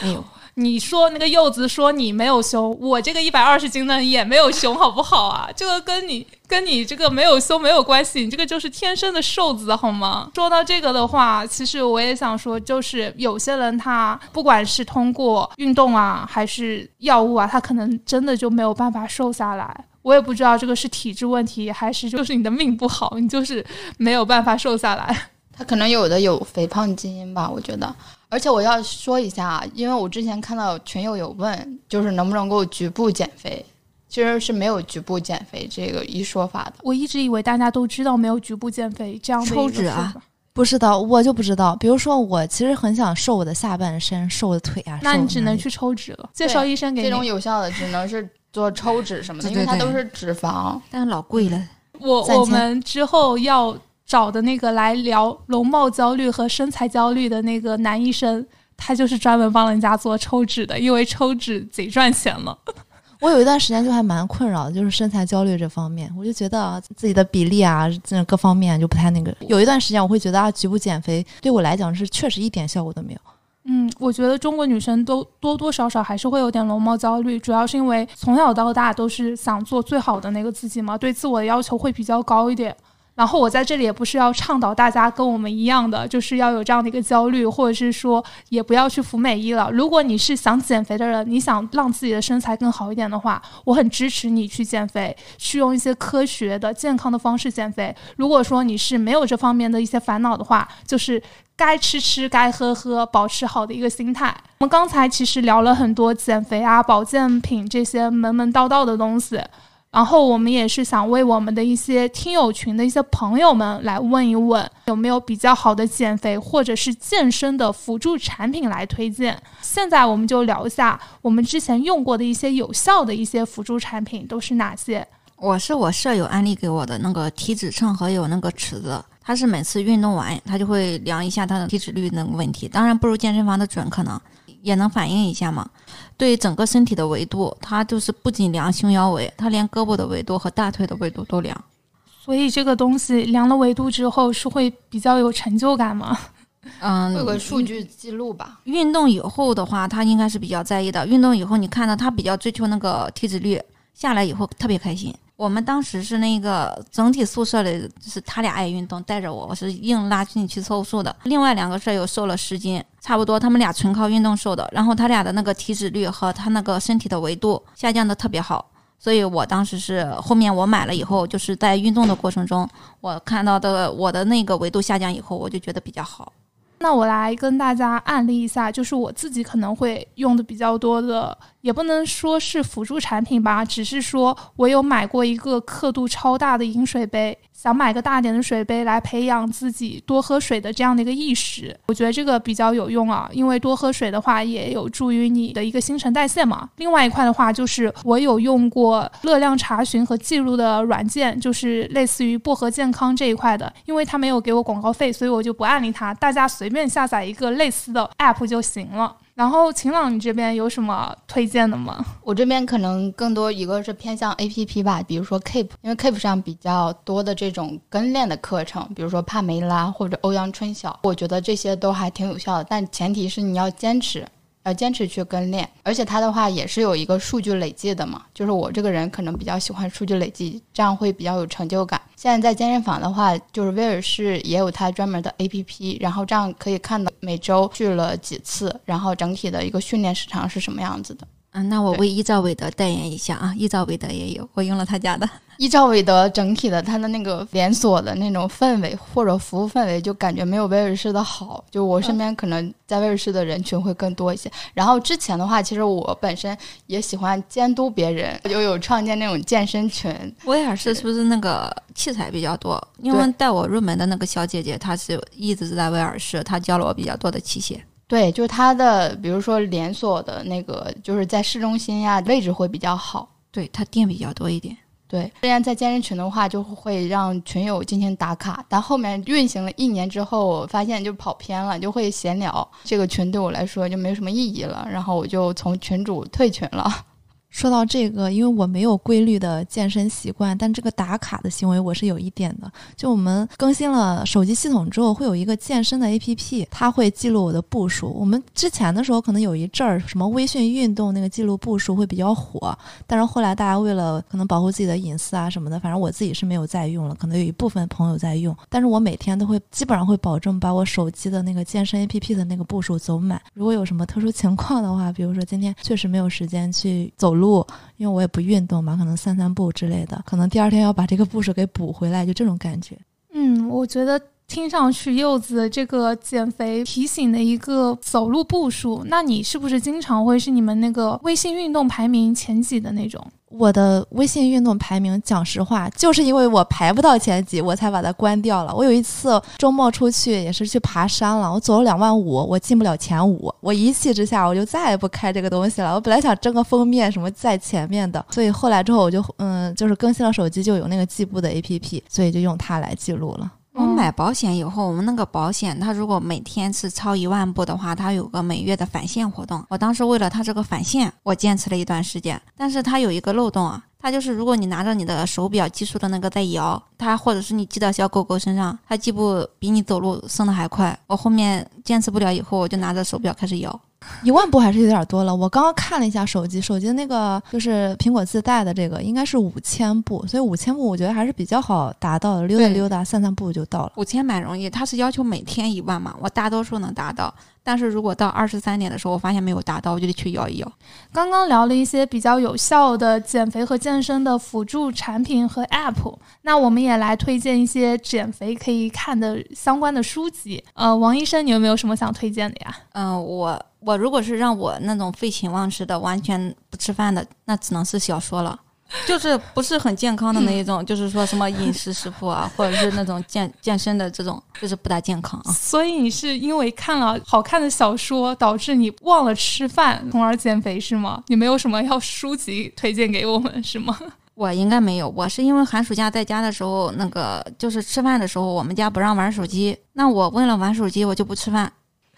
你说那个柚子说你没有胸，我这个一百二十斤的也没有胸，好不好啊？这个跟你跟你这个没有胸没有关系，你这个就是天生的瘦子，好吗？说到这个的话，其实我也想说，就是有些人他不管是通过运动啊，还是药物啊，他可能真的就没有办法瘦下来。我也不知道这个是体质问题，还是就是你的命不好，你就是没有办法瘦下来。他可能有的有肥胖基因吧，我觉得。而且我要说一下啊，因为我之前看到群友有问，就是能不能够局部减肥，其实是没有局部减肥这个一说法的。我一直以为大家都知道没有局部减肥这样的抽脂啊不知道，我就不知道。比如说，我其实很想瘦我的下半身，瘦我的腿啊。那你只能去抽脂了。介绍医生给你这种。有效的只能是做抽脂什么的，对因为它都是脂肪。但是老贵了。我我们之后要找的那个来聊容貌焦虑和身材焦虑的那个男医生，他就是专门帮人家做抽脂的，因为抽脂贼赚钱了。我有一段时间就还蛮困扰的，就是身材焦虑这方面，我就觉得啊自己的比例啊，这各方面就不太那个。有一段时间我会觉得啊，局部减肥对我来讲是确实一点效果都没有。嗯，我觉得中国女生都多多少少还是会有点容貌焦虑，主要是因为从小到大都是想做最好的那个自己嘛，对自我的要求会比较高一点。然后我在这里也不是要倡导大家跟我们一样的，就是要有这样的一个焦虑，或者是说也不要去服美役了。如果你是想减肥的人，你想让自己的身材更好一点的话，我很支持你去减肥，去用一些科学的、健康的方式减肥。如果说你是没有这方面的一些烦恼的话，就是该吃吃，该喝喝，保持好的一个心态。我们刚才其实聊了很多减肥啊、保健品这些门门道道的东西。然后我们也是想为我们的一些听友群的一些朋友们来问一问，有没有比较好的减肥或者是健身的辅助产品来推荐。现在我们就聊一下我们之前用过的一些有效的一些辅助产品都是哪些。我是我舍友安利给我的那个体脂秤和有那个尺子，他是每次运动完他就会量一下他的体脂率那个问题，当然不如健身房的准，可能也能反映一下嘛。对整个身体的维度，它就是不仅量胸腰围，它连胳膊的维度和大腿的维度都量。所以这个东西量了维度之后是会比较有成就感吗？嗯，有个数据记录吧。运动以后的话，他应该是比较在意的。运动以后，你看到他比较追求那个体脂率，下来以后特别开心。我们当时是那个整体宿舍里，就是他俩爱运动，带着我，我是硬拉进去凑数的。另外两个舍友瘦了十斤，差不多他们俩纯靠运动瘦的。然后他俩的那个体脂率和他那个身体的维度下降的特别好，所以我当时是后面我买了以后，就是在运动的过程中，我看到的我的那个维度下降以后，我就觉得比较好。那我来跟大家案例一下，就是我自己可能会用的比较多的。也不能说是辅助产品吧，只是说我有买过一个刻度超大的饮水杯，想买个大点的水杯来培养自己多喝水的这样的一个意识。我觉得这个比较有用啊，因为多喝水的话也有助于你的一个新陈代谢嘛。另外一块的话，就是我有用过热量查询和记录的软件，就是类似于薄荷健康这一块的，因为它没有给我广告费，所以我就不案例它，大家随随便下载一个类似的 app 就行了。然后晴朗，你这边有什么推荐的吗？我这边可能更多一个是偏向 A P P 吧，比如说 Keep，因为 Keep 上比较多的这种跟练的课程，比如说帕梅拉或者欧阳春晓，我觉得这些都还挺有效的，但前提是你要坚持。要坚持去跟练，而且他的话也是有一个数据累计的嘛。就是我这个人可能比较喜欢数据累计，这样会比较有成就感。现在在健身房的话，就是威尔士也有他专门的 APP，然后这样可以看到每周去了几次，然后整体的一个训练时长是什么样子的。嗯，那我为伊兆韦德代言一下啊，伊兆韦德也有，我用了他家的。伊兆韦德整体的它的那个连锁的那种氛围或者服务氛围，就感觉没有威尔士的好。就我身边可能在威尔士的人群会更多一些。然后之前的话，其实我本身也喜欢监督别人，就有创建那种健身群。威尔士是不是那个器材比较多？因为带我入门的那个小姐姐，她是一直是在威尔士，她教了我比较多的器械。对，就是它的，比如说连锁的那个，就是在市中心呀，位置会比较好。对，它店比较多一点。对，虽然在健身群的话，就会让群友进行打卡，但后面运行了一年之后，我发现就跑偏了，就会闲聊，这个群对我来说就没什么意义了，然后我就从群主退群了。说到这个，因为我没有规律的健身习惯，但这个打卡的行为我是有一点的。就我们更新了手机系统之后，会有一个健身的 APP，它会记录我的步数。我们之前的时候可能有一阵儿什么微信运动那个记录步数会比较火，但是后来大家为了可能保护自己的隐私啊什么的，反正我自己是没有再用了。可能有一部分朋友在用，但是我每天都会基本上会保证把我手机的那个健身 APP 的那个步数走满。如果有什么特殊情况的话，比如说今天确实没有时间去走。路，不因为我也不运动嘛，可能散散步之类的，可能第二天要把这个步数给补回来，就这种感觉。嗯，我觉得听上去柚子这个减肥提醒的一个走路步数，那你是不是经常会是你们那个微信运动排名前几的那种？我的微信运动排名，讲实话，就是因为我排不到前几，我才把它关掉了。我有一次周末出去，也是去爬山了，我走了两万五，我进不了前五，我一气之下，我就再也不开这个东西了。我本来想争个封面什么在前面的，所以后来之后我就嗯，就是更新了手机，就有那个计步的 APP，所以就用它来记录了。我买保险以后，我们那个保险，它如果每天是超一万步的话，它有个每月的返现活动。我当时为了它这个返现，我坚持了一段时间。但是它有一个漏洞啊，它就是如果你拿着你的手表计数的那个在摇，它或者是你系到小狗狗身上，它计步比你走路升的还快。我后面坚持不了以后，我就拿着手表开始摇。一万步还是有点多了。我刚刚看了一下手机，手机的那个就是苹果自带的这个，应该是五千步，所以五千步我觉得还是比较好达到的，溜达溜达、散散步就到了。五千蛮容易，它是要求每天一万嘛，我大多数能达到。但是如果到二十三点的时候，我发现没有达到，我就得去摇一摇。刚刚聊了一些比较有效的减肥和健身的辅助产品和 App，那我们也来推荐一些减肥可以看的相关的书籍。呃，王医生，你有没有什么想推荐的呀？嗯，我我如果是让我那种废寝忘食的、完全不吃饭的，那只能是小说了。就是不是很健康的那一种，就是说什么饮食食谱啊，或者是那种健健身的这种，就是不大健康啊。所以你是因为看了好看的小说，导致你忘了吃饭，从而减肥是吗？你没有什么要书籍推荐给我们是吗？我应该没有，我是因为寒暑假在家的时候，那个就是吃饭的时候，我们家不让玩手机，那我为了玩手机，我就不吃饭。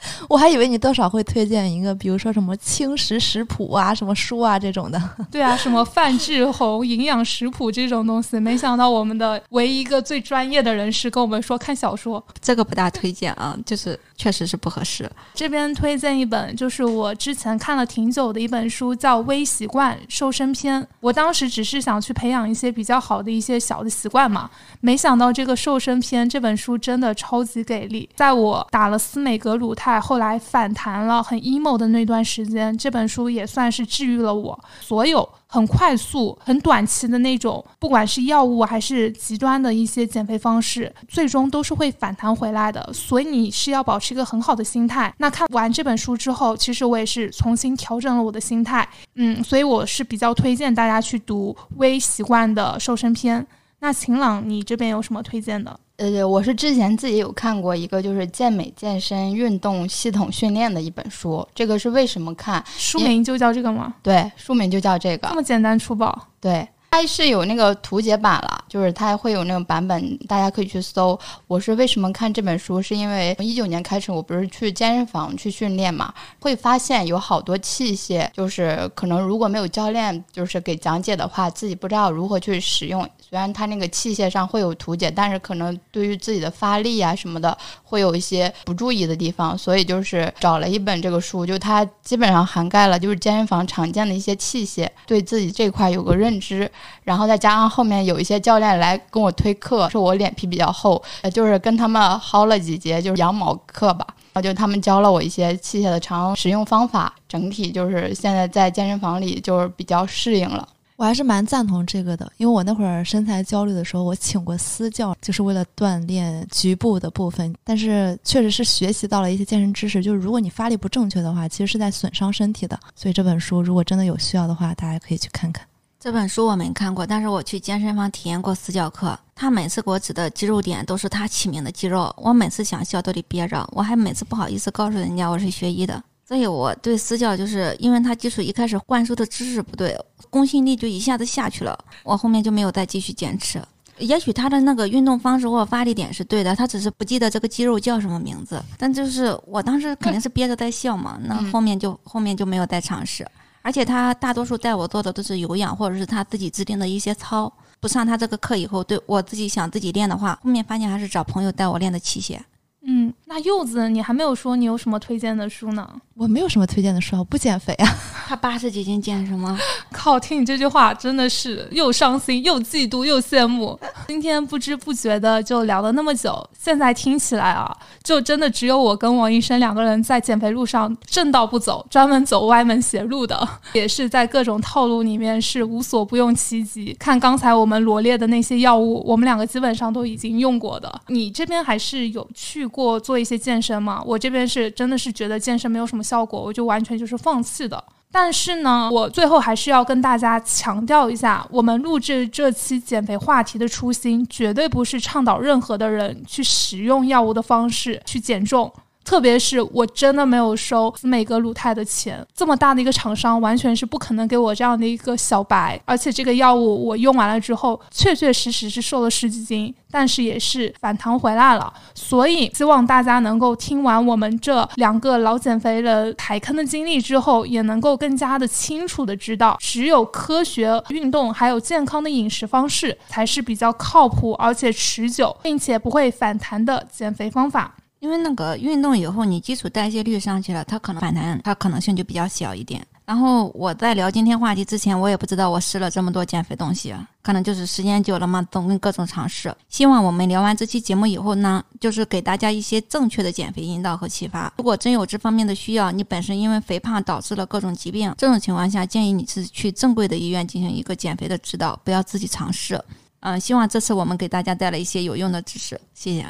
我还以为你多少会推荐一个，比如说什么轻食食谱啊、什么书啊这种的。对啊，什么范志红营养食谱这种东西，没想到我们的唯一一个最专业的人士跟我们说看小说，这个不大推荐啊，就是确实是不合适。这边推荐一本，就是我之前看了挺久的一本书，叫《微习惯瘦身篇》。我当时只是想去培养一些比较好的一些小的习惯嘛，没想到这个瘦身篇这本书真的超级给力，在我打了斯美格鲁肽。在后来反弹了，很 emo 的那段时间，这本书也算是治愈了我。所有很快速、很短期的那种，不管是药物还是极端的一些减肥方式，最终都是会反弹回来的。所以你是要保持一个很好的心态。那看完这本书之后，其实我也是重新调整了我的心态。嗯，所以我是比较推荐大家去读《微习惯的瘦身篇》。那晴朗，你这边有什么推荐的？呃，我是之前自己有看过一个，就是健美健身运动系统训练的一本书。这个是为什么看？书名就叫这个吗？对，书名就叫这个。这么简单粗暴？对。它是有那个图解版了，就是它会有那个版本，大家可以去搜。我是为什么看这本书？是因为一九年开始，我不是去健身房去训练嘛，会发现有好多器械，就是可能如果没有教练就是给讲解的话，自己不知道如何去使用。虽然它那个器械上会有图解，但是可能对于自己的发力啊什么的，会有一些不注意的地方。所以就是找了一本这个书，就它基本上涵盖了就是健身房常见的一些器械，对自己这块有个认知。然后再加上后面有一些教练来跟我推课，说我脸皮比较厚，呃，就是跟他们薅了几节，就是羊毛课吧。然后就他们教了我一些器械的常使用方法，整体就是现在在健身房里就是比较适应了。我还是蛮赞同这个的，因为我那会儿身材焦虑的时候，我请过私教，就是为了锻炼局部的部分。但是确实是学习到了一些健身知识，就是如果你发力不正确的话，其实是在损伤身体的。所以这本书如果真的有需要的话，大家可以去看看。这本书我没看过，但是我去健身房体验过私教课。他每次给我指的肌肉点都是他起名的肌肉，我每次想笑都得憋着，我还每次不好意思告诉人家我是学医的。所以我对私教就是因为他基础一开始灌输的知识不对，公信力就一下子下去了，我后面就没有再继续坚持。也许他的那个运动方式或发力点是对的，他只是不记得这个肌肉叫什么名字。但就是我当时肯定是憋着在笑嘛，那后面就后面就没有再尝试。而且他大多数带我做的都是有氧，或者是他自己制定的一些操。不上他这个课以后，对我自己想自己练的话，后面发现还是找朋友带我练的器械。嗯，那柚子，你还没有说你有什么推荐的书呢？我没有什么推荐的书，我不减肥啊。他八十几斤减什么？靠，听你这句话真的是又伤心又嫉妒又羡慕。今天不知不觉的就聊了那么久，现在听起来啊，就真的只有我跟王医生两个人在减肥路上正道不走，专门走歪门邪路的，也是在各种套路里面是无所不用其极。看刚才我们罗列的那些药物，我们两个基本上都已经用过的。你这边还是有去过做一些健身吗？我这边是真的是觉得健身没有什么效果，我就完全就是放弃的。但是呢，我最后还是要跟大家强调一下，我们录制这期减肥话题的初心，绝对不是倡导任何的人去使用药物的方式去减重。特别是我真的没有收斯美格鲁肽的钱，这么大的一个厂商完全是不可能给我这样的一个小白。而且这个药物我用完了之后，确确实实是瘦了十几斤，但是也是反弹回来了。所以希望大家能够听完我们这两个老减肥的踩坑的经历之后，也能够更加的清楚的知道，只有科学运动还有健康的饮食方式才是比较靠谱而且持久，并且不会反弹的减肥方法。因为那个运动以后，你基础代谢率上去了，它可能反弹，它可能性就比较小一点。然后我在聊今天话题之前，我也不知道我试了这么多减肥东西，可能就是时间久了嘛，总跟各种尝试。希望我们聊完这期节目以后呢，就是给大家一些正确的减肥引导和启发。如果真有这方面的需要，你本身因为肥胖导致了各种疾病，这种情况下建议你是去正规的医院进行一个减肥的指导，不要自己尝试。嗯，希望这次我们给大家带来一些有用的知识，谢谢。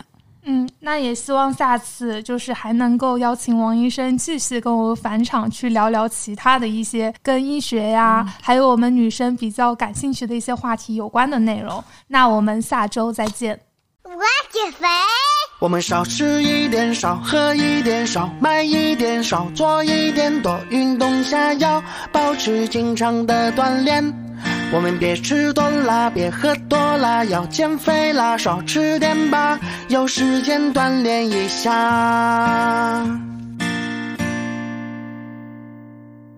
嗯，那也希望下次就是还能够邀请王医生继续跟我返场去聊聊其他的一些跟医学呀，还有我们女生比较感兴趣的一些话题有关的内容。那我们下周再见。我减肥。我们少吃一点，少喝一点，少买一点，少做一点，多运动下腰，保持经常的锻炼。我们别吃多啦，别喝多啦，要减肥啦，少吃点吧，有时间锻炼一下。